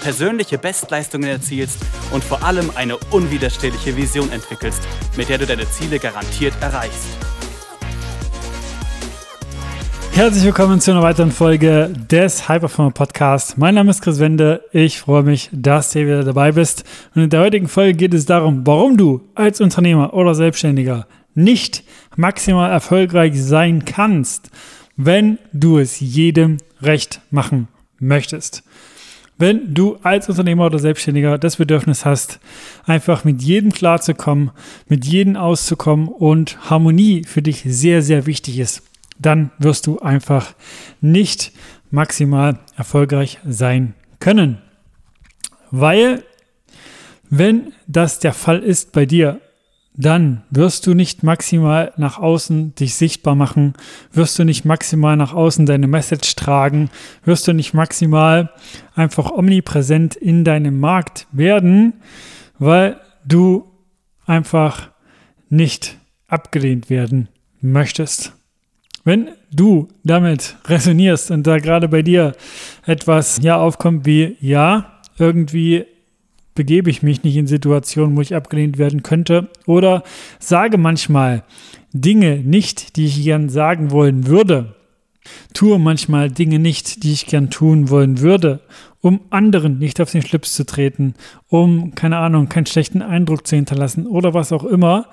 persönliche Bestleistungen erzielst und vor allem eine unwiderstehliche Vision entwickelst, mit der du deine Ziele garantiert erreichst. Herzlich willkommen zu einer weiteren Folge des Hyperformer Podcast. Mein Name ist Chris Wende. Ich freue mich, dass du wieder dabei bist. Und in der heutigen Folge geht es darum, warum du als Unternehmer oder Selbstständiger nicht maximal erfolgreich sein kannst, wenn du es jedem recht machen möchtest. Wenn du als Unternehmer oder Selbstständiger das Bedürfnis hast, einfach mit jedem klarzukommen, mit jedem auszukommen und Harmonie für dich sehr, sehr wichtig ist, dann wirst du einfach nicht maximal erfolgreich sein können. Weil, wenn das der Fall ist bei dir, dann wirst du nicht maximal nach außen dich sichtbar machen, wirst du nicht maximal nach außen deine Message tragen, wirst du nicht maximal einfach omnipräsent in deinem Markt werden, weil du einfach nicht abgelehnt werden möchtest. Wenn du damit resonierst und da gerade bei dir etwas ja aufkommt wie ja, irgendwie begebe ich mich nicht in Situationen, wo ich abgelehnt werden könnte oder sage manchmal Dinge nicht, die ich gern sagen wollen würde. Tue manchmal Dinge nicht, die ich gern tun wollen würde, um anderen nicht auf den Schlips zu treten, um, keine Ahnung, keinen schlechten Eindruck zu hinterlassen oder was auch immer,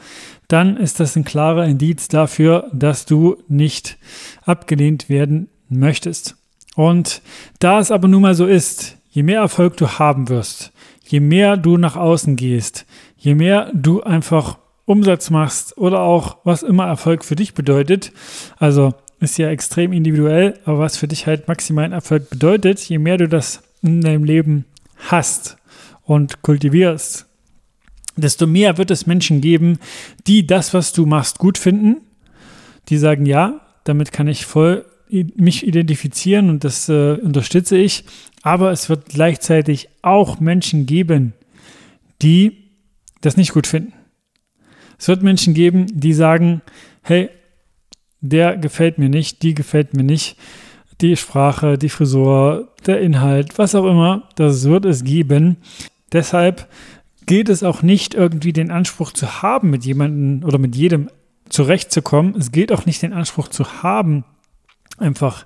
dann ist das ein klarer Indiz dafür, dass du nicht abgelehnt werden möchtest. Und da es aber nun mal so ist, je mehr Erfolg du haben wirst, je mehr du nach außen gehst, je mehr du einfach Umsatz machst oder auch was immer Erfolg für dich bedeutet, also ist ja extrem individuell, aber was für dich halt maximalen Erfolg bedeutet, je mehr du das in deinem Leben hast und kultivierst, desto mehr wird es Menschen geben, die das, was du machst, gut finden, die sagen, ja, damit kann ich voll mich identifizieren und das äh, unterstütze ich. Aber es wird gleichzeitig auch Menschen geben, die das nicht gut finden. Es wird Menschen geben, die sagen, hey, der gefällt mir nicht, die gefällt mir nicht, die Sprache, die Frisur, der Inhalt, was auch immer, das wird es geben. Deshalb gilt es auch nicht irgendwie den Anspruch zu haben, mit jemandem oder mit jedem zurechtzukommen. Es gilt auch nicht den Anspruch zu haben, einfach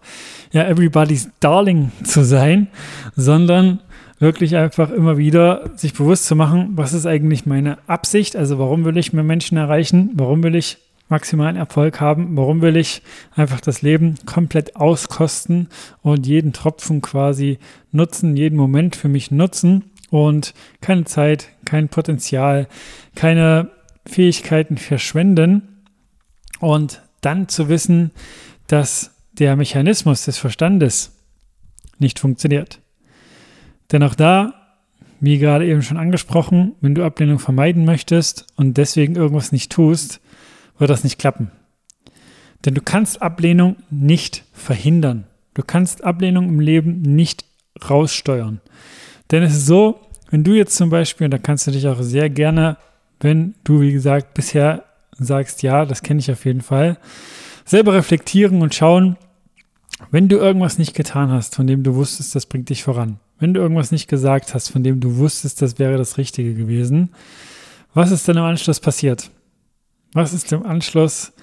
ja everybody's darling zu sein, sondern wirklich einfach immer wieder sich bewusst zu machen, was ist eigentlich meine Absicht, also warum will ich mehr Menschen erreichen, warum will ich maximalen Erfolg haben, warum will ich einfach das Leben komplett auskosten und jeden Tropfen quasi nutzen, jeden Moment für mich nutzen und keine Zeit, kein Potenzial, keine Fähigkeiten verschwenden? Und dann zu wissen, dass der Mechanismus des Verstandes nicht funktioniert. Denn auch da, wie gerade eben schon angesprochen, wenn du Ablehnung vermeiden möchtest und deswegen irgendwas nicht tust, wird das nicht klappen. Denn du kannst Ablehnung nicht verhindern. Du kannst Ablehnung im Leben nicht raussteuern. Denn es ist so, wenn du jetzt zum Beispiel, und da kannst du dich auch sehr gerne, wenn du, wie gesagt, bisher sagst, ja, das kenne ich auf jeden Fall, selber reflektieren und schauen, wenn du irgendwas nicht getan hast, von dem du wusstest, das bringt dich voran, wenn du irgendwas nicht gesagt hast, von dem du wusstest, das wäre das Richtige gewesen, was ist denn im Anschluss passiert? Was ist im Anschluss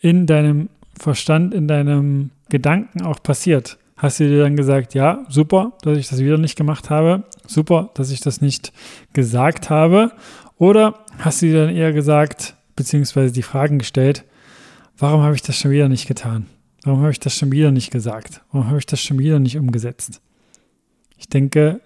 in deinem Verstand, in deinem Gedanken auch passiert? Hast du dir dann gesagt, ja, super, dass ich das wieder nicht gemacht habe, super, dass ich das nicht gesagt habe? Oder hast du dir dann eher gesagt, beziehungsweise die Fragen gestellt, warum habe ich das schon wieder nicht getan? Warum habe ich das schon wieder nicht gesagt? Warum habe ich das schon wieder nicht umgesetzt? Ich denke,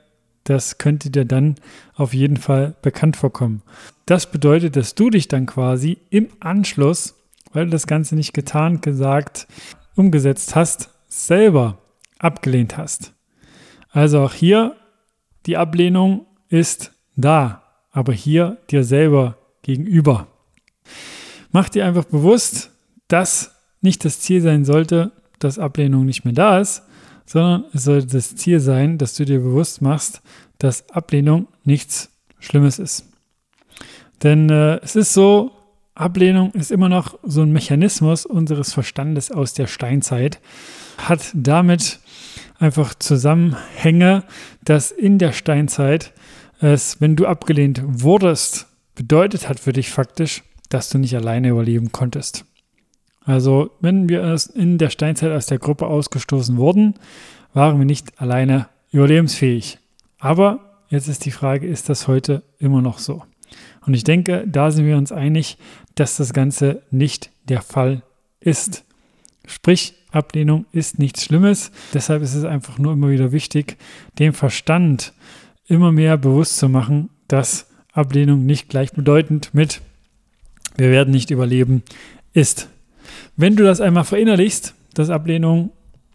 das könnte dir dann auf jeden Fall bekannt vorkommen. Das bedeutet, dass du dich dann quasi im Anschluss, weil du das Ganze nicht getan, gesagt, umgesetzt hast, selber abgelehnt hast. Also auch hier, die Ablehnung ist da, aber hier dir selber gegenüber. mach dir einfach bewusst, dass nicht das Ziel sein sollte, dass Ablehnung nicht mehr da ist, sondern es sollte das Ziel sein, dass du dir bewusst machst, dass Ablehnung nichts Schlimmes ist. Denn äh, es ist so, Ablehnung ist immer noch so ein Mechanismus unseres Verstandes aus der Steinzeit, hat damit einfach Zusammenhänge, dass in der Steinzeit es, wenn du abgelehnt wurdest, bedeutet hat für dich faktisch, dass du nicht alleine überleben konntest. Also, wenn wir in der Steinzeit aus der Gruppe ausgestoßen wurden, waren wir nicht alleine überlebensfähig. Aber jetzt ist die Frage, ist das heute immer noch so? Und ich denke, da sind wir uns einig, dass das Ganze nicht der Fall ist. Sprich, Ablehnung ist nichts Schlimmes. Deshalb ist es einfach nur immer wieder wichtig, dem Verstand immer mehr bewusst zu machen, dass Ablehnung nicht gleichbedeutend mit wir werden nicht überleben ist. Wenn du das einmal verinnerlichst, dass Ablehnung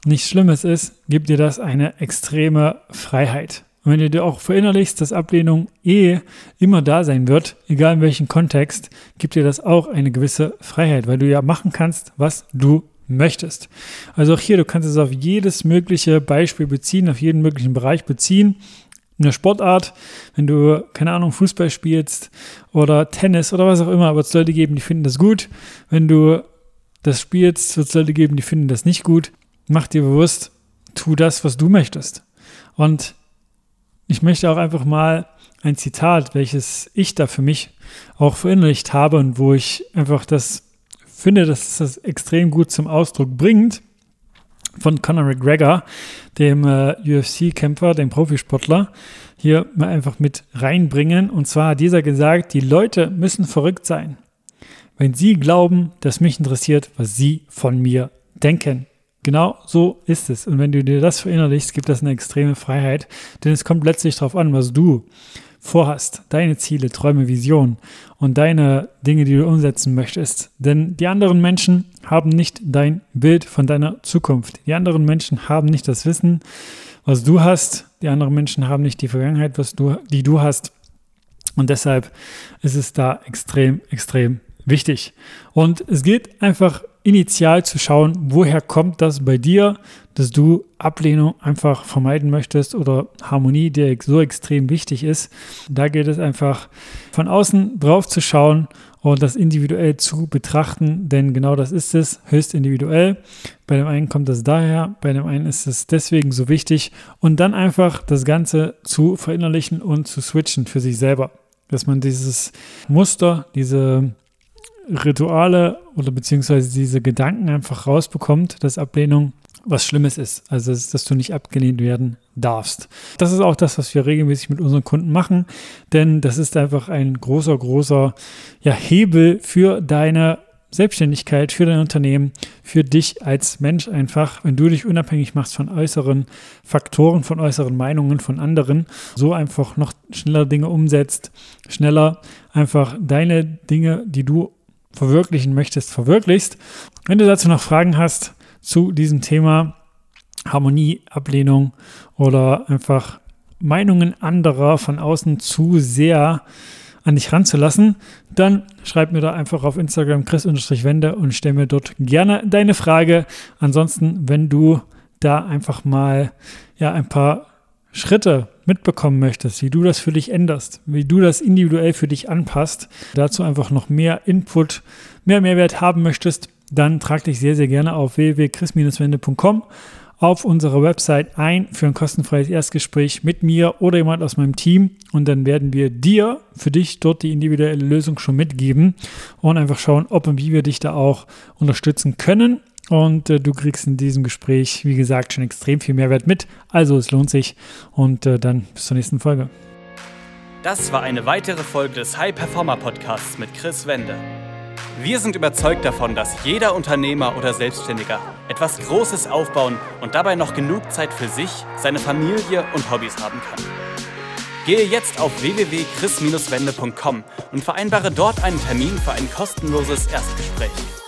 nichts Schlimmes ist, gibt dir das eine extreme Freiheit. Und wenn du dir auch verinnerlichst, dass Ablehnung eh immer da sein wird, egal in welchem Kontext, gibt dir das auch eine gewisse Freiheit, weil du ja machen kannst, was du möchtest. Also auch hier, du kannst es auf jedes mögliche Beispiel beziehen, auf jeden möglichen Bereich beziehen. In der Sportart, wenn du, keine Ahnung, Fußball spielst oder Tennis oder was auch immer, aber es sollte geben, die finden das gut. Wenn du das spielst, wird es Leute geben, die finden das nicht gut. Mach dir bewusst, tu das, was du möchtest. Und ich möchte auch einfach mal ein Zitat, welches ich da für mich auch verinnerlicht habe und wo ich einfach das finde, dass es das extrem gut zum Ausdruck bringt, von Conor McGregor, dem äh, UFC-Kämpfer, dem Profisportler, hier mal einfach mit reinbringen. Und zwar hat dieser gesagt, die Leute müssen verrückt sein, wenn sie glauben, dass mich interessiert, was sie von mir denken. Genau so ist es. Und wenn du dir das verinnerlichst, gibt das eine extreme Freiheit, denn es kommt letztlich darauf an, was du vorhast, deine Ziele, Träume, Visionen und deine Dinge, die du umsetzen möchtest. Denn die anderen Menschen haben nicht dein Bild von deiner Zukunft. Die anderen Menschen haben nicht das Wissen, was du hast. Die anderen Menschen haben nicht die Vergangenheit, was du, die du hast. Und deshalb ist es da extrem, extrem wichtig. Und es geht einfach initial zu schauen, woher kommt das bei dir, dass du Ablehnung einfach vermeiden möchtest oder Harmonie, die so extrem wichtig ist. Da geht es einfach von außen drauf zu schauen und das individuell zu betrachten, denn genau das ist es, höchst individuell. Bei dem einen kommt das daher, bei dem einen ist es deswegen so wichtig und dann einfach das Ganze zu verinnerlichen und zu switchen für sich selber. Dass man dieses Muster, diese Rituale oder beziehungsweise diese Gedanken einfach rausbekommt, dass Ablehnung was Schlimmes ist. Also, dass du nicht abgelehnt werden darfst. Das ist auch das, was wir regelmäßig mit unseren Kunden machen, denn das ist einfach ein großer, großer ja, Hebel für deine Selbstständigkeit, für dein Unternehmen, für dich als Mensch einfach, wenn du dich unabhängig machst von äußeren Faktoren, von äußeren Meinungen von anderen, so einfach noch schneller Dinge umsetzt, schneller einfach deine Dinge, die du verwirklichen möchtest, verwirklichst. Wenn du dazu noch Fragen hast zu diesem Thema Harmonie, Ablehnung oder einfach Meinungen anderer von außen zu sehr an dich ranzulassen, dann schreib mir da einfach auf Instagram chris-wende und stell mir dort gerne deine Frage. Ansonsten, wenn du da einfach mal ja ein paar Schritte mitbekommen möchtest, wie du das für dich änderst, wie du das individuell für dich anpasst, dazu einfach noch mehr Input, mehr Mehrwert haben möchtest, dann trag dich sehr, sehr gerne auf www.chris-wende.com auf unserer Website ein für ein kostenfreies Erstgespräch mit mir oder jemand aus meinem Team und dann werden wir dir für dich dort die individuelle Lösung schon mitgeben und einfach schauen, ob und wie wir dich da auch unterstützen können. Und äh, du kriegst in diesem Gespräch, wie gesagt, schon extrem viel Mehrwert mit. Also es lohnt sich. Und äh, dann bis zur nächsten Folge. Das war eine weitere Folge des High Performer Podcasts mit Chris Wende. Wir sind überzeugt davon, dass jeder Unternehmer oder Selbstständiger etwas Großes aufbauen und dabei noch genug Zeit für sich, seine Familie und Hobbys haben kann. Gehe jetzt auf www.chris-wende.com und vereinbare dort einen Termin für ein kostenloses Erstgespräch.